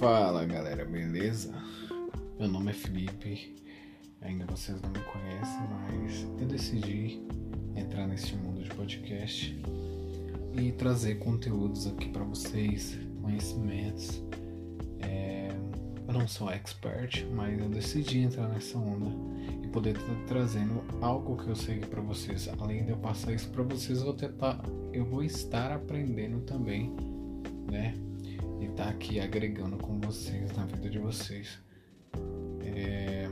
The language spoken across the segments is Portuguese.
Fala galera, beleza? Meu nome é Felipe, ainda vocês não me conhecem, mas eu decidi entrar neste mundo de podcast e trazer conteúdos aqui para vocês, conhecimentos. É... Eu não sou expert, mas eu decidi entrar nessa onda e poder estar trazendo algo que eu sei para vocês. Além de eu passar isso para vocês, eu vou tentar, eu vou estar aprendendo também, né? E estar tá aqui agregando com vocês na vida de vocês. É...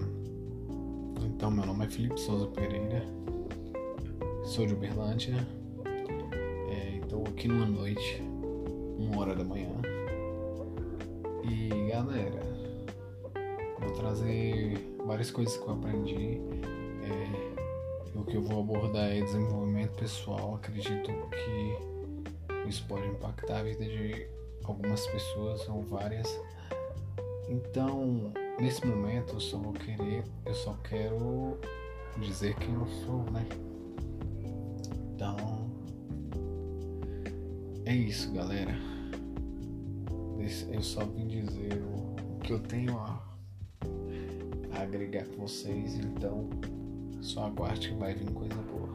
Então, meu nome é Felipe Souza Pereira, sou de Uberlândia, é, estou aqui numa noite, uma hora da manhã. E galera, vou trazer várias coisas que eu aprendi. É, o que eu vou abordar é desenvolvimento pessoal. Acredito que isso pode impactar a vida de algumas pessoas ou várias. Então, nesse momento eu só vou querer, eu só quero dizer quem eu sou, né? Então, é isso, galera. Eu só vim dizer o que eu tenho a, a agregar com vocês, então só aguarde que vai vir coisa boa.